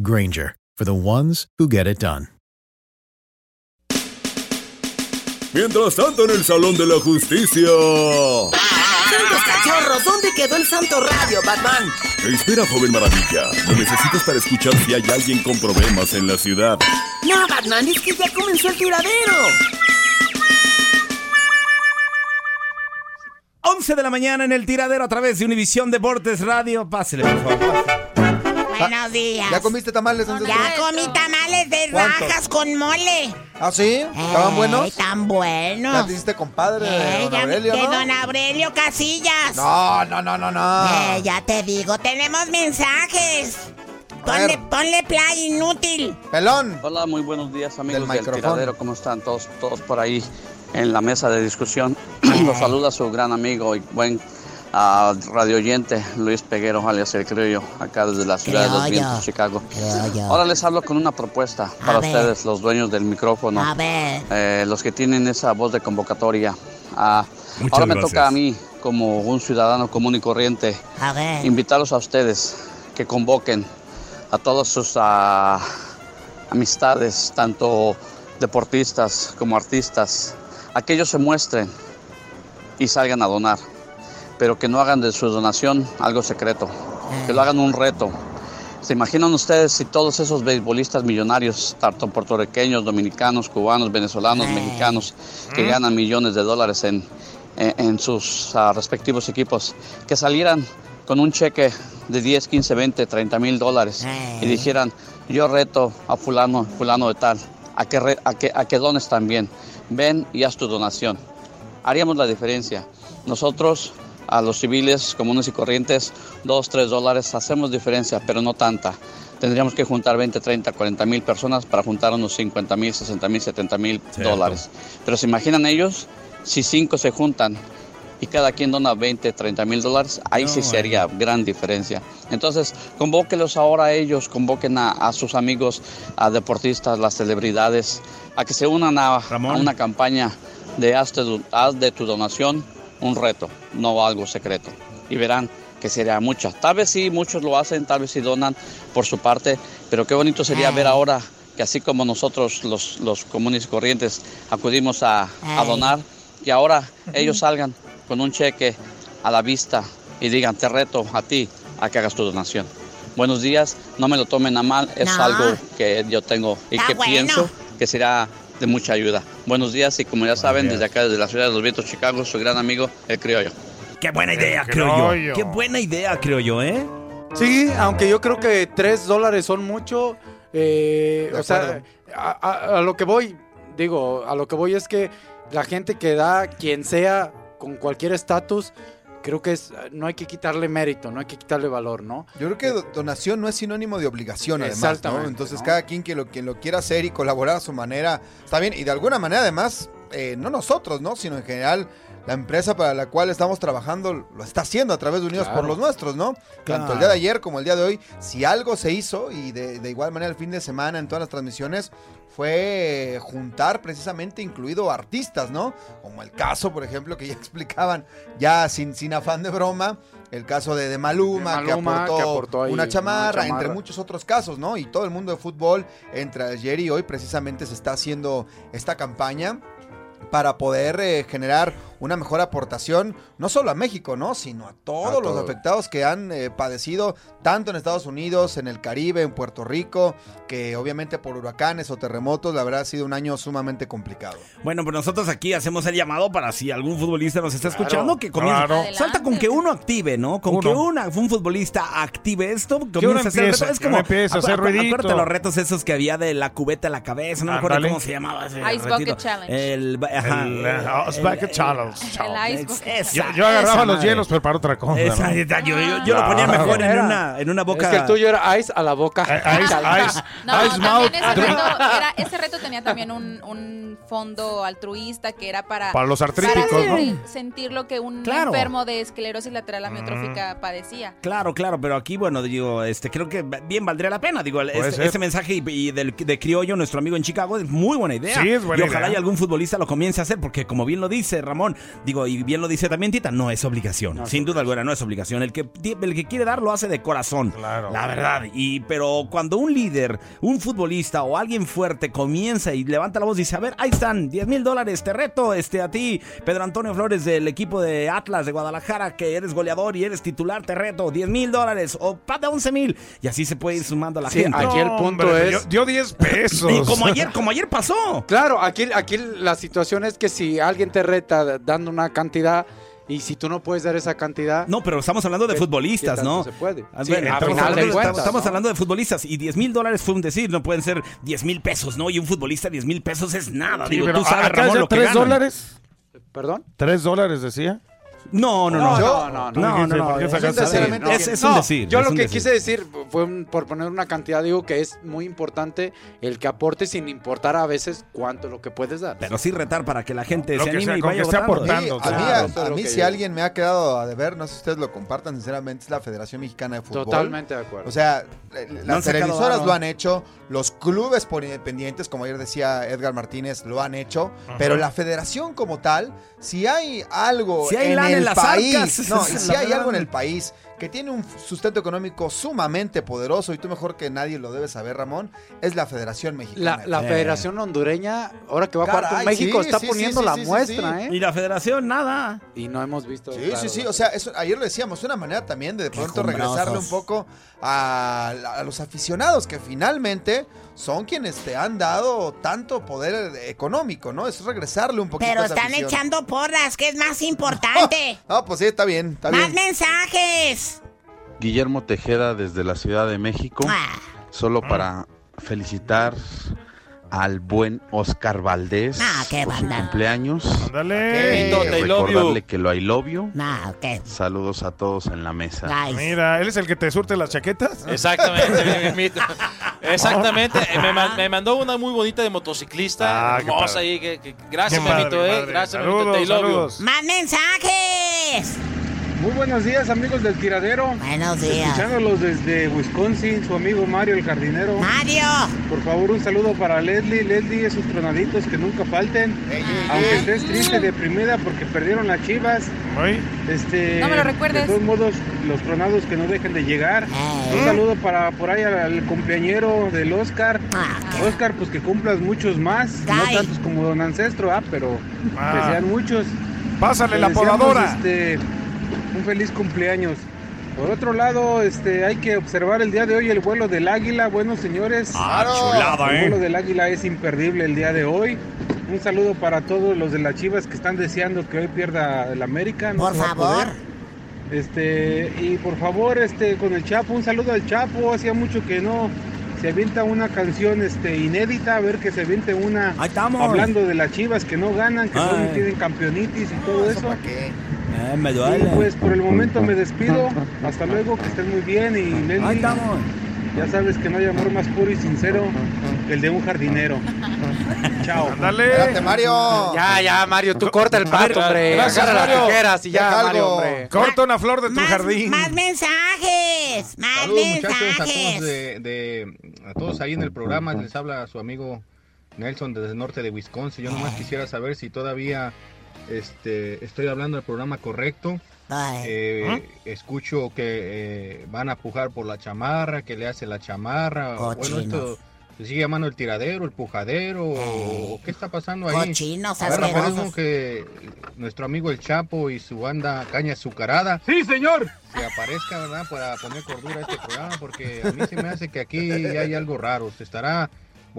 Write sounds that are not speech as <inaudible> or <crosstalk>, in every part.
Granger, for the ones who get it done. Mientras tanto, en el Salón de la Justicia. ¡Santos cachorros! ¿Dónde quedó el Santo Radio, Batman? Espera, joven maravilla. Lo necesitas para escuchar si hay alguien con problemas en la ciudad. No, Batman, es que ya comenzó el tiradero. 11 de la mañana en el tiradero a través de Univisión Deportes Radio. Pásele, por favor. Buenos días. ¿Ya comiste tamales? César? Ya comí tamales de ¿Cuántos? rajas con mole. ¿Ah, sí? ¿Estaban Ey, buenos? Tan ¿Ya buenos. te hiciste compadre de don ya- Aurelio, de no? don Aurelio Casillas. No, no, no, no, no. Eh, ya te digo, tenemos mensajes. Ponle, ponle play inútil. Pelón. Hola, muy buenos días amigos Del del, tiradero, ¿cómo están todos, todos por ahí en la mesa de discusión? <clears throat> Los saluda su gran amigo y buen ah, radio oyente Luis Peguero, alias El Criollo, acá desde la ciudad de los vientos, Chicago. Ahora les hablo con una propuesta A para ver. ustedes, los dueños del micrófono, A ver. eh, los que tienen esa voz de convocatoria. Ah, ahora me gracias. toca a mí, como un ciudadano común y corriente, A ver. invitarlos a ustedes que convoquen a todas sus ah, amistades, tanto deportistas como artistas, a que ellos se muestren y salgan a donar, pero que no hagan de su donación algo secreto, que lo hagan un reto. ¿Se imaginan ustedes si todos esos beisbolistas millonarios, tanto puertorriqueños, dominicanos, cubanos, venezolanos, Eh. mexicanos, que ganan millones de dólares en, en- en sus ah, respectivos equipos, que salieran con un cheque de 10, 15, 20, 30 mil dólares y dijeran, yo reto a fulano, fulano de tal, a que, re- a que, a que dones también, ven y haz tu donación. Haríamos la diferencia. Nosotros, a los civiles comunes y corrientes, 2, 3 dólares, hacemos diferencia, pero no tanta. Tendríamos que juntar 20, 30, 40 mil personas para juntar unos 50 mil, 60 mil, 70 mil dólares. Pero se imaginan ellos, si cinco se juntan y cada quien dona 20, 30 mil dólares, ahí sí No, se haría gran diferencia. Entonces, convóquelos ahora a ellos, convoquen a, a sus amigos, a deportistas, las celebridades, a que se unan a, una campaña de haz, de haz de tu donación un reto, no algo secreto. Y verán que sería mucha. Tal vez sí, muchos lo hacen, tal vez sí donan por su parte, pero qué bonito sería Ay. ver ahora que así como nosotros los, los comunes y corrientes acudimos a, a donar, y ahora ellos salgan con un cheque a la vista y digan, te reto a ti a que hagas tu donación. Buenos días, no me lo tomen a mal, es No. algo que yo tengo y Está que bueno. pienso que será de mucha ayuda. Buenos días y como ya saben, días. desde acá, desde la ciudad de los vientos, Chicago, su gran amigo, el criollo. Qué buena idea, creo yo. criollo. Qué buena idea, creo yo, ¿eh? Sí, aunque yo creo que 3 dólares son mucho. eh, o sea, acuerdo. a, a- a lo que voy, digo, a lo que voy es que la gente que da, quien sea, con cualquier estatus, creo que es, no hay que quitarle mérito, no hay que quitarle valor, ¿no? Yo creo que do- donación no es sinónimo de obligación, además, ¿no? Entonces, ¿no? cada quien que lo, quien lo quiera hacer y colaborar a su manera está bien. Y de alguna manera, además, eh, no nosotros, ¿no? Sino en general, la empresa para la cual estamos trabajando lo está haciendo a través de Unidos Claro. por los Nuestros, ¿no? Tanto el día de ayer como el día de hoy, si algo se hizo, y de, de igual manera el fin de semana en todas las transmisiones, fue juntar precisamente incluido artistas, ¿no? Como el caso, por ejemplo, que ya <laughs> explicaban, ya sin, sin afán de broma, el caso de, de Maluma, De que, aportó que aportó ahí una, chamarra, una chamarra. entre muchos otros casos, ¿no? Y todo el mundo de fútbol, entre ayer y hoy, precisamente se está haciendo esta campaña para poder eh, generar una mejor aportación, no solo a México, ¿no? Sino a todos A los todo. afectados que han eh, padecido, tanto en Estados Unidos, en el Caribe, en Puerto Rico, que obviamente por huracanes o terremotos, la verdad ha sido un año sumamente complicado. Bueno, pues nosotros aquí hacemos el llamado para si algún futbolista nos está Claro, escuchando, que comience. claro. Salta con que uno active, ¿no? Con Uno. que una, un futbolista active esto, uno comienza a hacer. Es que como, uno empiece a hacer. Acuérdate los retos esos que había de la cubeta a la cabeza, no me acuerdo cómo se llamaba ese Ice retiro. Bucket Challenge. El, ajá, El, eh, el- Challenge. El Ice Bucket. esa- Yo, yo agarraba esa los madre. hielos, pero para otra cosa. Esa- ¿no? esa- yo, yo- yo lo ponía mejor en una, en una boca. Es que el tuyo era ice a la boca. Eh, Ice, ice, No, ice mouth también ese reto, era- ese reto tenía también un, un fondo altruista que era para, Para los artríticos, para ¿no? sen- sentir lo que un Claro. enfermo de esclerosis lateral Mm. amiotrófica padecía. Claro, claro, pero aquí, bueno, digo, este, creo que bien valdría la pena. Digo, este- ese mensaje y, y del, de Criollo, nuestro amigo en Chicago, es muy buena idea. Sí, es buena Y ojalá idea. y algún futbolista lo comience a hacer, porque como bien lo dice Ramón, digo, y bien lo dice también Tita, no es obligación. No, Sin duda alguna, no es obligación. El que, el que quiere dar lo hace de corazón. Claro. La verdad. Y, pero cuando un líder, un futbolista o alguien fuerte comienza y levanta la voz y dice, a ver, ahí están, 10 mil dólares, te reto este, a ti, Pedro Antonio Flores del equipo de Atlas de Guadalajara, que eres goleador y eres titular, te reto, 10 mil dólares o pata 11 mil. Y así se puede ir sumando la Sí, gente. aquí el No, punto hombre, es- Dio, dio 10 pesos. <laughs> Y como ayer, como ayer pasó. Claro, aquí, aquí la situación es que si alguien te reta dando una cantidad y si tú no puedes dar esa cantidad, No, pero estamos hablando de ¿qué- futbolistas, ¿no? se puede? Sí, ver, estamos final hablando de de- cuentas, estamos ¿no? hablando de futbolistas y 10 mil dólares fue un decir, no pueden ser 10 mil pesos, ¿no? Y un futbolista 10 mil pesos es nada. Sí, Digo, pero tú sabes, acá Ramón, lo que 3 ganan. dólares. ¿Perdón? 3 dólares decía. No, no, no. No, no, no. No, no, no, ¿por qué es- No, un decir. Yo es lo un que decir. quise decir fue un- por poner una cantidad, digo que es muy importante el que aporte sin importar a veces cuánto lo que puedes dar. Pero sí retar para que la gente Lo se que anime sea, y con vaya esté votando. aportando. Sí, a mí, claro. a- es a lo mí que si yo- alguien me ha quedado a deber, no sé si ustedes lo compartan, sinceramente, es la Federación Mexicana de Fútbol. Totalmente de acuerdo. O sea, eh, han las sacado televisoras varo. lo han hecho, los clubes por independientes, como ayer decía Edgar Martínez, lo han hecho, pero la federación como tal, si hay algo Si hay en lana en las país, arcas, no, y <laughs> si hay algo en el país que tiene un sustento económico sumamente poderoso, y tú mejor que nadie lo debes saber, Ramón, es la Federación Mexicana. la, la Eh. Federación Hondureña, ahora que va a jugar con Caray, México, sí, está sí, poniendo sí, la muestra, sí. ¿eh? Y la federación, nada. Y no hemos visto. Sí, claro, sí, sí. O sea, eso, ayer lo decíamos, una manera también de de pronto regresarle un poco a, a los aficionados que finalmente son quienes te han dado tanto poder económico, ¿no? Es regresarle un poquito Pero a esa están echando porras, que es más <laughs> importante. Ah, pues sí, está bien, está ¡Más bien. mensajes! Guillermo Tejeda desde la Ciudad de México, Ah, solo para felicitar al buen Oscar Valdés Ah, qué por su banda. cumpleaños. Ándale. Qué Recordarle que lo I love you. no, ¿qué? Saludos a todos en la mesa. Ay, Mira, él es el que te surte las chaquetas. Exactamente. <laughs> Exactamente. eh, Me, me mandó una muy bonita de motociclista. Ah, qué hermosa padre. ahí. Que, que- gracias, qué eh. Gracias. Saludos, Te love you. saludos. ¡Más mensajes! Muy buenos días amigos del tiradero. Buenos días. Escuchándolos desde Wisconsin, su amigo Mario el jardinero. Mario. Por favor, un saludo para Leslie. Leslie, esos tronaditos que nunca falten. Aunque estés triste, deprimida porque perdieron las chivas. Ay, Este, No me lo recuerdes. De todos modos, los tronados que no dejen de llegar. Un saludo para por ahí al, al cumpleañero del Oscar. Ah, Oscar, pues que cumplas muchos más. No tantos como don Ancestro, ah, pero Ah. que sean muchos. pásale Le la deseamos, podadora. este, un feliz cumpleaños. Por otro lado, este, hay que observar el día de hoy el vuelo del águila. Bueno, señores, Ah, chulada, el ¿eh? vuelo del águila es imperdible el día de hoy. Un saludo para todos los de las Chivas que están deseando que hoy pierda el América. No Por favor. Este, y por favor, este, con el Chapo, un saludo al Chapo. Hacía mucho que no se avienta una canción este, inédita, a ver que se aviente una estamos. hablando de las chivas que no ganan, que solo tienen campeonitis y todo eso. Eh, me Y duele. pues por el momento me despido. Hasta luego, que estén muy bien. Y Leslie, Ahí estamos. ya sabes que no hay amor más puro y sincero que el de un jardinero. Chao. Ándale. Espérate, Mario. Ya, ya, Mario, tú corta el pato, hombre. Gracias, Agarra las tijeras y ya, Deja Mario, algo. hombre. Corta una flor de tu Más, jardín. más mensajes, más Saludos muchachos a todos, mensajes. de, de- a todos ahí en el programa. Les habla su amigo Nelson desde el norte de Wisconsin. Yo nomás quisiera saber si todavía este, estoy hablando del programa correcto. Eh, Escucho que eh, van a pujar por la chamarra, que le hace la chamarra. Bueno, esto se sigue llamando el tiradero, el pujadero. o ¿Qué está pasando ahí? Cochinos A ver, que nuestro amigo el Chapo y su banda Caña Azucarada Sí, señor. se aparezca, ¿verdad? Para poner cordura a este programa, porque a mí se me hace que aquí hay algo raro. Se estará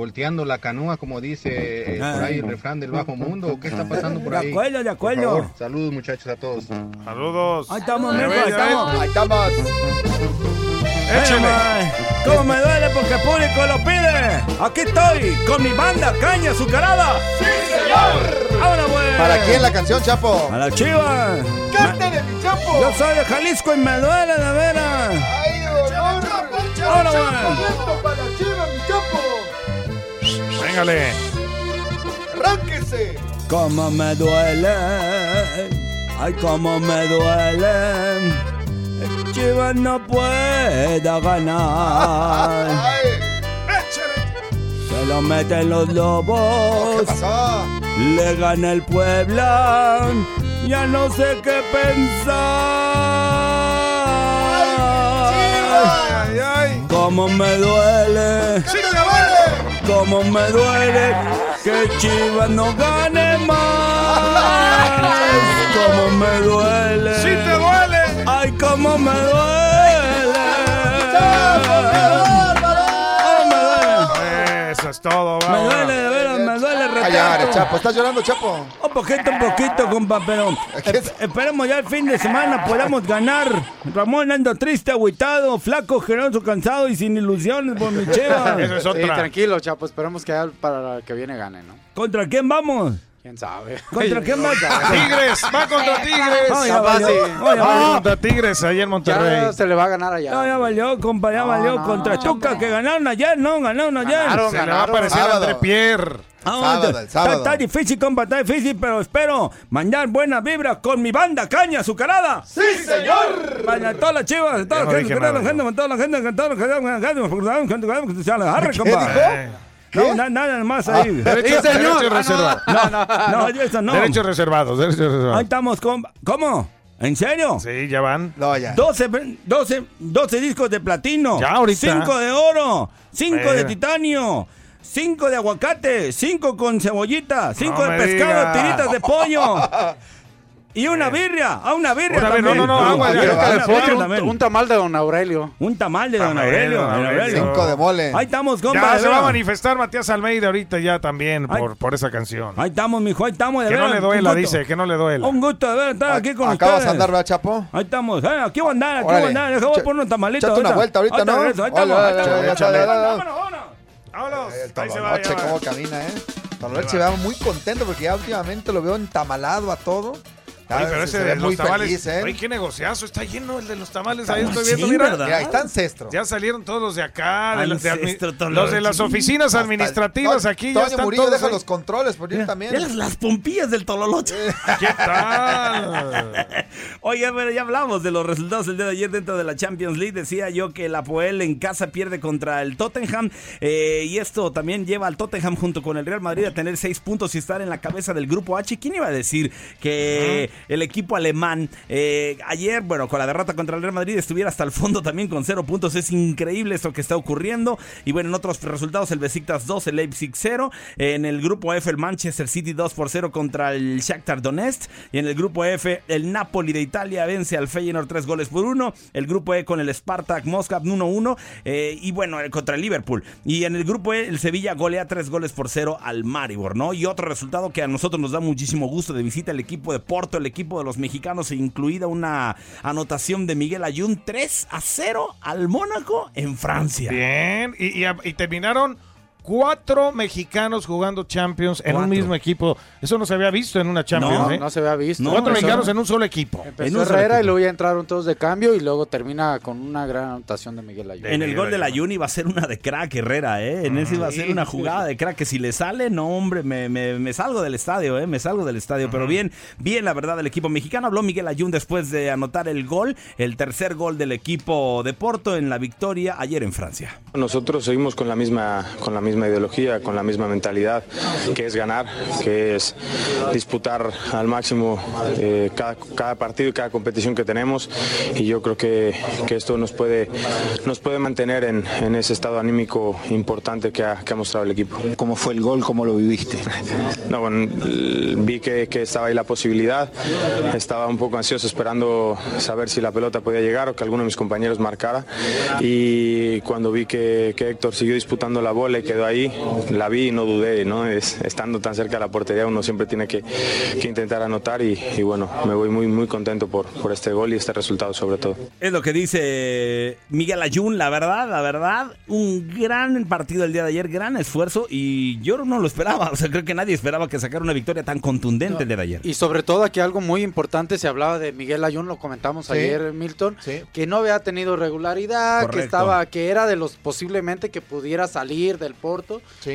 volteando la canoa, como dice eh, por ahí el refrán del bajo mundo. ¿o ¿Qué está pasando por De ahí? acuerdo, de Por acuerdo. favor, saludos muchachos a todos. Saludos. Ahí estamos, ves, ahí estamos. Ahí estamos. Échale. Ay, ¿Cómo me duele porque el público lo pide? Aquí estoy con mi banda Caña Azucarada. ¡Sí, señor! ¡Ahora, güey! ¿Para quién la canción, Chapo? A la chiva. ¡Cántale, mi Chapo! Yo soy de Jalisco y me duele de veras. ¡Ay, dolor! Ahora, Chapo, Véngale. ¡Arránquese! Cómo me duele. Ay, cómo me duele. El Chivas no pueda ganar. ¡Ay! Se lo meten los ¿Qué lobos. pasó? Le gana el Puebla. Ya no sé qué pensar. Ay, ay. Cómo me duele. Cómo me duele que Chivas no gane más. Cómo me duele. ¡Sí te duele! Ay, cómo me duele. Eso es todo, Me retrato. Chapo. ¿Estás llorando, Chapo? Un poquito, un poquito, compa, pero ¿Qué es? esp- esperemos ya el fin de semana podamos ganar. Ramón ando triste, agüitado, flaco, generoso, cansado y sin ilusiones por mi cheva. <laughs> Eso es Sí, otra. tranquilo, Chapo. Esperemos que ya para que viene gane, ¿no? ¿Contra quién vamos? ¿Quién sabe? ¿Contra quién <laughs> va? Tigres, va contra Tigres. No, ya Capaz valió. sí. No, ya Va valió. contra Tigres ahí en Monterrey. Ya se le va a ganar allá. No, ya valió, compa, ya No, valió. no, Contra no, Tuca, hombre. que ganaron ayer, ¿no? Ganaron ayer. Ganaron. Se le va a ganaron. aparecer Sábado. André Pierre. Ah, Sábado, está- el sábado. Está, difícil, compa, está difícil, pero espero mandar buena vibra con mi banda Caña Azucarada. ¡Sí, señor! Para todas las chivas, toda la no gente, toda la nada, gente, toda la gente, toda la gente, toda la gente, toda la gente, toda la gente, se la agarre, ¿Qué compa. dijo? Eh, No, na- nada más ahí. Derecho, Sí, señor. derecho Ah, reservado. no, no, no. No, eso no. Derechos reservados, derechos Ahí reservados. estamos, compa. ¿Cómo? ¿En serio? Sí, ya van. No, ya. 12, 12, 12 discos de platino. Ya, ahorita. 5 de oro. 5 de Eh. titanio. 5 de aguacate. 5 con cebollita. 5 No de pescado. diga. Tiritas de pollo. <laughs> Y una birria. Ah, una birria Una birria, también. no, no, no, agua, birria Otro, un, tamal de don Aurelio. Un tamal de don Aurelio. don Aurelio. Cinco de mole. Ahí estamos, compa. Ya de se va a manifestar Matías Almeida ahorita ya también por, por esa canción. Ahí estamos, mijo. Ahí estamos. De Que no le duela, dice, que no le duela. Un gusto de ver estar aquí con Acá vas ustedes. a andar, ¿verdad, Chapo? Ahí estamos, eh, aquí voy a andar, aquí voy a andar, Echa- poner unos tamalitos. échate una vuelta ahorita, ¿no? ahí estamos, ahí estamos. Vámonos. El cómo camina, ¿eh? Se va muy contento porque ya últimamente lo veo entamalado a todo. Ya Oye, pero se- ese de los tamales. feliz, ¿eh? Oye, qué negociazo. Está lleno el de los tamales. Ahí Ah, estoy sí, viendo, mira. ¿verdad? Mira, ahí está Ancestro. Ya salieron todos los de acá, de, las- de los de las oficinas el- administrativas aquí ya Toño están Murillo todos deja ahí. los controles por ir también. Las, las pompillas del Tololoche. ¿Qué tal? <laughs> Oye, pero ya hablamos de los resultados del día de ayer dentro de la Champions League. Decía yo que la Poel en casa pierde contra el Tottenham. eh, y esto también lleva al Tottenham junto con el Real Madrid a tener seis puntos y estar en la cabeza del grupo H. ¿Quién iba a decir que el equipo alemán eh, ayer, bueno, con la derrota contra el Real Madrid estuviera hasta el fondo también con cero puntos? Es increíble esto que está ocurriendo. Y bueno, en otros resultados, el Besiktas 2, el Leipzig 0. En el grupo F, el Manchester City 2 por 0 contra el Shakhtar Donetsk. Y en el grupo F, el Napoli de Italia vence al Feyenoord 3 goles por 1. El grupo E con el Spartak Moscow 1-1. eh, y bueno, eh, contra el Liverpool. Y en el grupo E, el Sevilla golea 3 goles por 0 al Maribor, ¿no? Y otro resultado que a nosotros nos da muchísimo gusto de visita el equipo de Porto, el equipo de los mexicanos, incluida una anotación de Miguel Ayun 3 a 0 al Mónaco en Francia. Bien, y, terminaron cuatro mexicanos jugando Champions en un mismo equipo. Eso no se había visto en una Champions, No, ¿eh? no se había visto. Cuatro mexicanos en un solo equipo. Empezó Herrera y luego ya entraron todos de cambio y luego termina con una gran anotación de Miguel Ayun. En el gol de la Juni iba a ser una de crack Herrera, ¿eh? En ese iba a ser una jugada de crack que si le sale, no, hombre, me, me- me salgo del estadio, ¿eh? Me salgo del estadio. Pero bien, bien, la verdad, el equipo mexicano. Habló Miguel Ayun después de anotar el gol, el tercer gol del equipo de Porto en la victoria ayer en Francia. Nosotros seguimos con la misma con la misma ideología, con la misma mentalidad, que es ganar, que es disputar al máximo eh, cada, cada partido y cada competición que tenemos. Y yo creo que, que esto nos puede nos puede mantener en, en ese estado anímico importante que ha, que ha mostrado el equipo. ¿Cómo fue el gol? ¿Cómo lo viviste? No, bueno, vi que, que estaba ahí la posibilidad. Estaba un poco ansioso esperando saber si la pelota podía llegar o que alguno de mis compañeros marcara. Y cuando vi que, que Héctor siguió disputando la bola y quedó ahí, la vi y no dudé. ¿no? Es- estando tan cerca de la portería, uno siempre tiene que, que intentar anotar. Y, y bueno, me voy muy, muy contento por, por este gol y este resultado sobre todo. Es lo que dice Miguel Ayun, la verdad, la verdad, un gran partido el día de ayer, gran esfuerzo y yo no lo esperaba, <laughs> o sea, creo que nadie esperaba que sacara una victoria tan contundente el día de ayer. Y sobre todo aquí algo muy importante, se hablaba de Miguel Ayun, lo comentamos Sí. ayer, Milton, que no había tenido regularidad, que estaba, que era de los posiblemente que pudiera salir del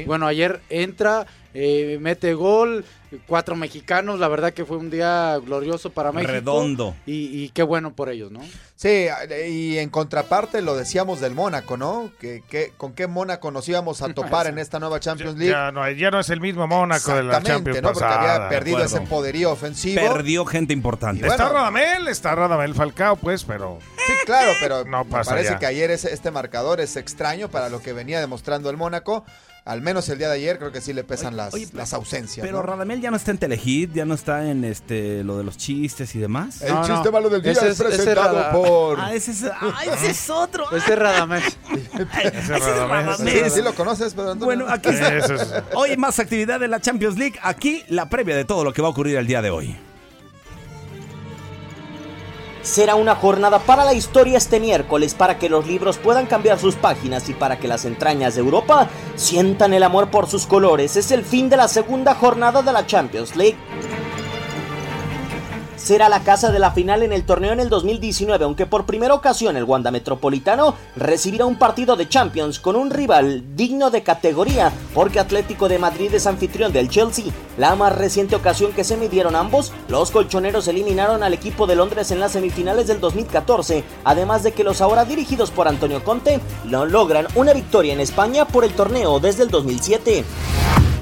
Bueno, ayer entra, eh, mete gol, cuatro mexicanos, la verdad que fue un día glorioso para México. Redondo. Y, y qué bueno por ellos, ¿no? Sí, y en contraparte lo decíamos del Mónaco, ¿no? Que, que- ¿Con qué Mónaco nos íbamos a <laughs> topar en esta nueva Champions League? Ya no, ya no es el mismo Mónaco de la Champions ¿no? Porque pasada. había perdido ese poderío ofensivo. Perdió gente importante. Está Radamel, está Radamel Falcao, pues, pero... Sí, claro, pero No me pasa parece ya. que ayer ese- este marcador es extraño para lo que venía demostrando el Mónaco. Al menos el día de ayer creo que sí le pesan las, las ausencias. Pero ¿no? Radamel ya no está en Telehit, ya no está en este lo de los chistes y demás. El chiste malo del día Ese es, es- ese presentado por... Ah, ese es, ay, ese es otro. Ese es Radamés. <laughs> Ese es Radamel. Sí, sí lo conoces, Antonio? Bueno, aquí está. Hoy más actividad de la Champions League. Aquí la previa de todo lo que va a ocurrir el día de hoy. Será una jornada para la historia este miércoles para que los libros puedan cambiar sus páginas y para que las entrañas de Europa sientan el amor por sus colores. Es el fin de la segunda jornada de la Champions League. Será la casa de la final en el torneo en el 2019, aunque por primera ocasión el Wanda Metropolitano recibirá un partido de Champions con un rival digno de categoría, porque Atlético de Madrid es anfitrión del Chelsea. La más reciente ocasión que se midieron ambos, los colchoneros eliminaron al equipo de Londres en las semifinales del 2014, además de que los ahora dirigidos por Antonio Conte no logran una victoria en España por el torneo desde el 2007.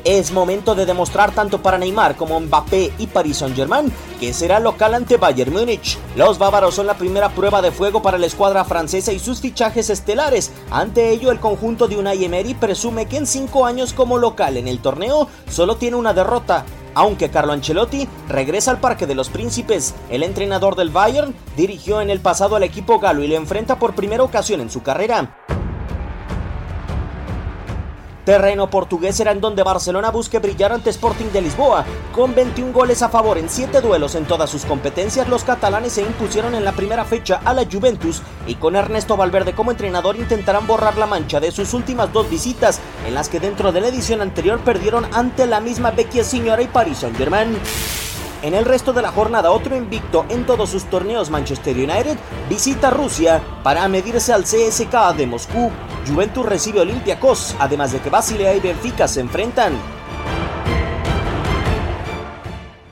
Es momento de demostrar tanto para Neymar como Mbappé y Paris Saint-Germain que será local ante Bayern Múnich. Los bávaros son la primera prueba de fuego para la escuadra francesa y sus fichajes estelares. Ante ello, el conjunto de Unai Emery presume que en cinco años como local en el torneo solo tiene una derrota. Aunque Carlo Ancelotti regresa al Parque de los Príncipes, el entrenador del Bayern dirigió en el pasado al equipo galo y le enfrenta por primera ocasión en su carrera. Terreno portugués será en donde Barcelona busque brillar ante Sporting de Lisboa. Con 21 goles a favor en 7 duelos en todas sus competencias, los catalanes se impusieron en la primera fecha a la Juventus y con Ernesto Valverde como entrenador intentarán borrar la mancha de sus últimas dos visitas, en las que dentro de la edición anterior perdieron ante la misma Vecchia Signora y Paris Saint-Germain. En el resto de la jornada, otro invicto en todos sus torneos, Manchester United visita Rusia para medirse al CSKA de Moscú. Juventus recibe a Olympiacos, además de que Basilea y Benfica se enfrentan.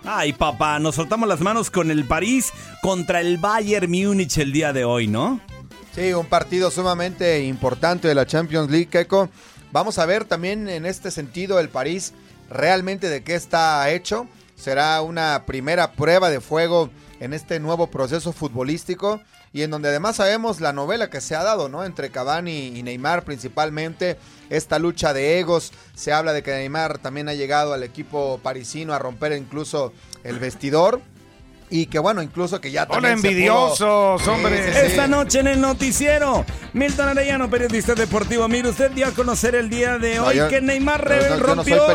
Ay, papá, nos soltamos las manos con el París contra el Bayern Múnich el día de hoy, ¿no? Sí, un partido sumamente importante de la Champions League, Keiko. Vamos a ver también en este sentido el París realmente de qué está hecho. Será una primera prueba de fuego en este nuevo proceso futbolístico y en donde además sabemos la novela que se ha dado, ¿no? Entre Cavani y Neymar principalmente, esta lucha de egos, se habla de que Neymar también ha llegado al equipo parisino a romper incluso el vestidor. Y que bueno, incluso que ya Hola, envidiosos, pudo- hombre. Sí, sí, sí. Esta noche en el noticiero, Milton Arellano, periodista deportivo. Mire, usted dio a conocer el día de No, hoy yo- que Neymar no- no rompió,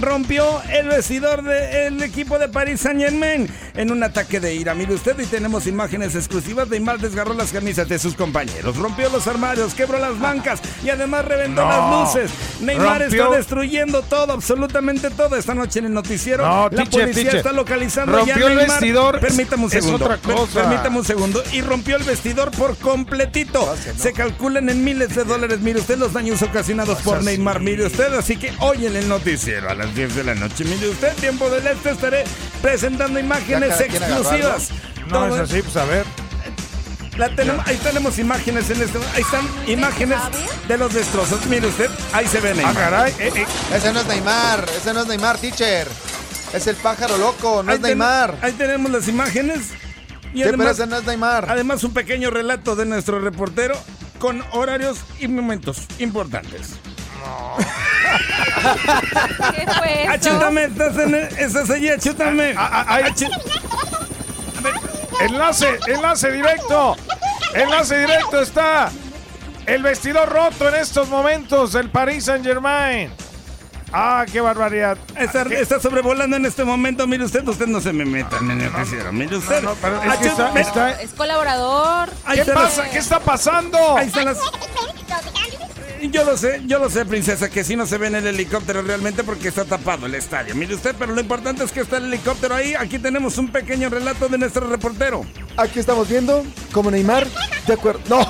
rompió el vestidor del equipo de Paris Saint Germain en un ataque de ira. Mire usted, y tenemos imágenes exclusivas. Neymar desgarró las camisas de sus compañeros, rompió los armarios, quebró las bancas y además reventó No. las luces. Neymar Rompió- está destruyendo todo, absolutamente todo. Esta noche en el noticiero, No, la policía está localizando ya el Neymar. Vestidor, Permítame un es segundo. otra Per- cosa. Permítame un segundo. Y rompió el vestidor por completito. Se calculan en miles de dólares. Mire usted los daños ocasionados por. Neymar. Mire usted. Así que hoy en el noticiero a las 10 de la noche. Mire usted, tiempo del este estaré presentando imágenes exclusivas. No Todo- es así, pues a ver. la tenemos- ahí tenemos imágenes en este. Ahí están imágenes de los destrozos. Mire usted, ahí se ve Ah, Neymar. caray. eh, eh. Ese no es Neymar, ese no es Neymar, teacher. Es el pájaro loco, no Ahí es ten- Neymar. Ahí tenemos las imágenes. Y Sí, además, no es Neymar. además un pequeño relato de nuestro reportero con horarios y momentos importantes. <laughs> ¿Qué fue eso? Achútame, estás, en el- estás allí, achútame. Ah, ah, ahí- Achu- Enlace, enlace directo. Enlace directo está el vestidor roto en estos momentos del Paris Saint Germain. Ah, qué barbaridad. Está, está sobrevolando en este momento, mire usted, usted no se me meta en el noticiero, mire usted. No, no, pero es que está- Achútame. está- Es colaborador. Ahí ¿Qué las- pasa? ¿Qué está pasando? Ahí están las... <laughs> Yo lo sé, yo lo sé, princesa, que si no se ve en el helicóptero realmente porque está tapado el estadio. Mire usted, pero lo importante es que está el helicóptero ahí. Aquí tenemos un pequeño relato de nuestro reportero. Aquí estamos viendo como Neymar, de acuerdo. No,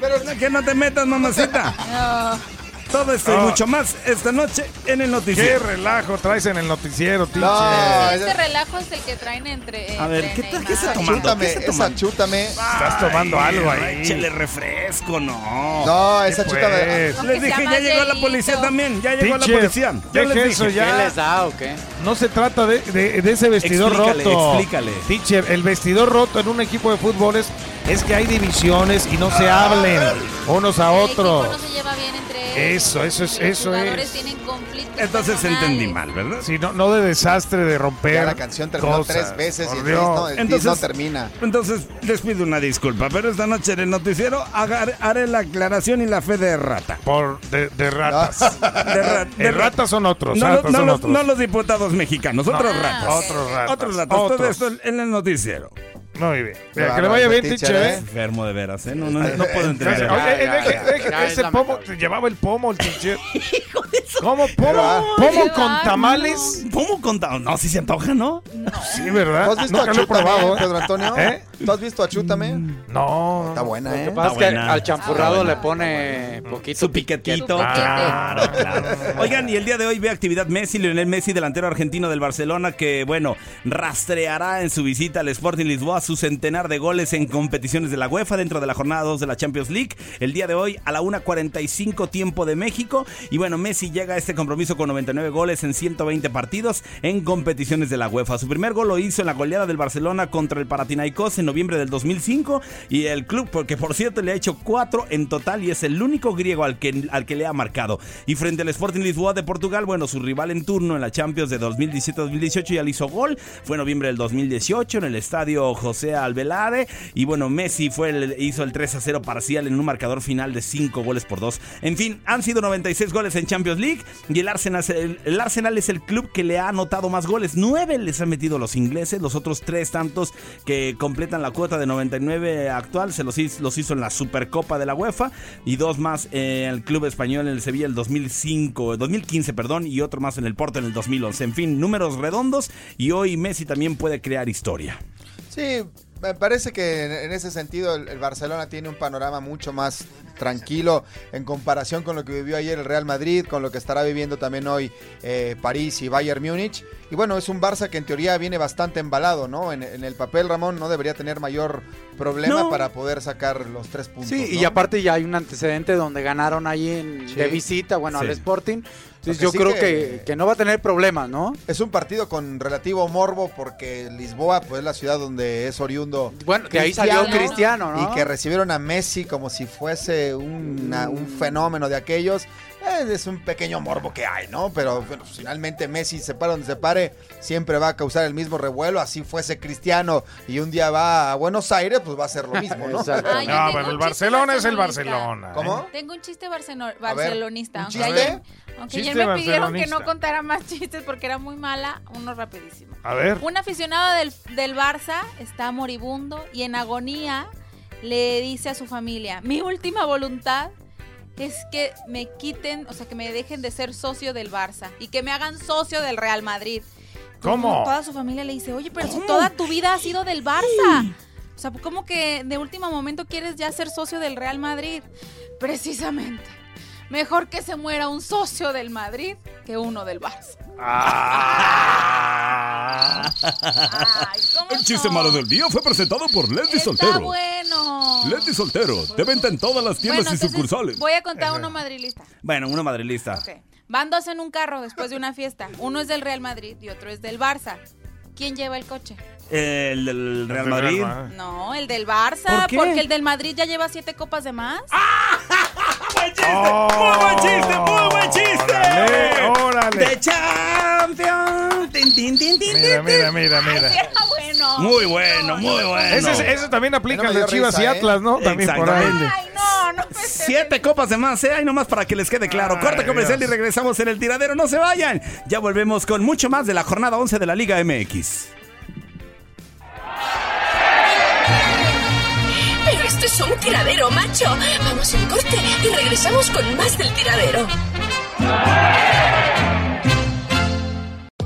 Pero que no te metas, mamacita. No. Todo esto y Ah. mucho más esta noche en el ¿Qué noticiero. relajo traes en el noticiero, teacher? No, Este ese- relajo es el que traen entre. A ver, entre ¿qué tal- qué tomando? chútame, ¿Qué está esa chútame. Estás tomando algo ahí. Échale refresco, no. No, esa chútame. Pues, Les dije, ya llegó la policía también. Ya llegó la policía. Ya les eso dije. ya. ¿Qué les da o qué? No se trata de, de- de ese vestidor Explícale, roto. explícale. Teacher, el vestidor roto en un equipo de fútbol es, es que hay divisiones y no se hablen unos a otros. no se lleva bien entre ellos. Eso, eso es- Los eso jugadores es. tienen conflictos. Entonces personales. entendí mal, ¿verdad? Si no, no de desastre de romper. Ya la canción terminó cosas, tres veces y el Dios. no, el Entonces- no termina. Entonces, les pido una disculpa, pero esta noche en el noticiero haré la aclaración y la fe de rata. Por de, de ratas. De, ra- de Eh, ra- ratas son otros. No, ratas no son los, otros. no los diputados mexicanos, otros Ah, ratas. Otros ratas. Otros ratas. Todo esto en el noticiero. Muy bien. Qué que le vaya bien, teacher. ¿eh? ¿eh? Enfermo de veras, ¿eh? No, no, no puedo entender. Oye, ya, deje- ya, deje- ese pomo, llevaba el pomo, el teacher. <laughs> ¿Cómo Pero, pomo? ah, ¿Pomo qué con tamales? ¿Cómo contado? No, si se antoja, ¿no? Sí, ¿verdad? ¿Tú has visto a lo. Chútame, ¿eh? Pedro Antonio? ¿Eh? ¿Tú has visto a Chútame? No. Está buena, Lo que ¿eh? pasa es que al champurrado le pone poquito Su piquetito. Su. Claro, claro. Oigan, y el día de hoy ve actividad Messi, Lionel Messi, delantero argentino del Barcelona, que, bueno, rastreará en su visita al Sporting Lisboa su centenar de goles en competiciones de la UEFA dentro de la jornada 2 de la Champions League. El día de hoy a la 1.45 tiempo de México. Y bueno, Messi llega a este compromiso con 99 goles en 120 partidos en competiciones de la UEFA. Su primer gol lo hizo en la goleada del Barcelona contra el Paratinaikos en noviembre del 2005 y el club, porque por cierto le ha hecho cuatro en total y es el único griego al que, al que le ha marcado. Y frente al Sporting Lisboa de Portugal, bueno, su rival en turno en la Champions de 2017-2018 ya le hizo gol. Fue en noviembre del 2018 en el estadio José Alvelade. Y bueno, Messi fue hizo el 3 a 0 parcial en un marcador final de 5 goles por 2. En fin, han sido 96 goles en Champions League y el Arsenal, el, Arsenal es el club que le ha anotado más goles. 9 les han metido los ingleses, los otros tres tantos que completan la cuota de 99 actual se los hizo, los hizo en la Supercopa de la UEFA y dos más en el club español en el Sevilla el 2005, 2015, perdón, y otro más en el Porto en el 2011. En fin, números redondos y hoy Messi también puede crear historia. Sí, me parece que en, ese sentido el, el Barcelona tiene un panorama mucho más tranquilo en comparación con lo que vivió ayer el Real Madrid, con lo que estará viviendo también hoy eh, París y Bayern Múnich. Y bueno, es un Barça que en teoría viene bastante embalado, ¿no? En, en el papel, Ramón, no debería tener mayor problema No. para poder sacar los tres puntos. Sí, y aparte ya hay un antecedente donde ganaron ahí en- Sí. de visita, bueno, Sí. al Sporting. Que yo sí creo que- que, que no va a tener problemas, ¿no? Es un partido con relativo morbo porque Lisboa pues, es la ciudad donde es oriundo. Bueno, de ahí salió Cristiano, ¿no? Y que recibieron a Messi como si fuese una- un fenómeno de aquellos. Eh, es un pequeño morbo que hay, ¿no? Pero bueno, finalmente Messi, se pare donde se pare, siempre va a causar el mismo revuelo. Así fuese Cristiano y un día va a Buenos Aires, pues va a ser lo mismo, ¿no? <laughs> Ay, No, pero el Barcelona es el. Barcelona, ¿eh? ¿Cómo? Tengo un chiste barcelonista. ¿un aunque chiste? ayer, me pidieron que no contara más chistes porque era muy mala, uno rapidísimo. A ver. Un aficionado del, del Barça está moribundo y en agonía le dice a su familia, mi última voluntad es que me quiten, o sea, que me dejen de ser socio del Barça y que me hagan socio del Real Madrid. ¿Cómo? Toda su familia le dice, oye, pero si toda tu vida ha sido del Barça. O sea, ¿cómo que de último momento quieres ya ser socio del Real Madrid? Precisamente. Mejor que se muera un socio del Madrid que uno del Barça. El chiste malo del día fue presentado por Leslie Está Soltero. bueno. Leslie Soltero, de venta en todas las tiendas Bueno, y entonces, sucursales. Voy a contar uno madrilista. Bueno, uno madrilista. Van dos en un carro después de una fiesta. Uno es del Real Madrid y otro es del Barça. ¿Quién lleva el coche? El del Real Madrid. Real Madrid. No, el del Barça. ¿Por qué? Porque el del Madrid ya lleva siete copas de más. ¡Muy buen chiste! ¡Muy buen chiste! Órale, órale. ¡De Champions! Tin, tin, tin, tin, Mira, tin, mira, mira, mira. Era bueno. Muy bueno, muy bueno. Ese, es- ese también aplica No me al de dio Chivas risa, y ¿eh? Atlas, ¿no? También por ahí. Ay, no, no me Siete copas de más, ¿eh? Ahí nomás para que les quede claro. Ay, Corte comercial y regresamos en el tiradero. No se vayan. Ya volvemos con mucho más de la jornada 11 de la Liga MX. Esto es un tiradero, macho. Vamos en corte y regresamos con más del tiradero.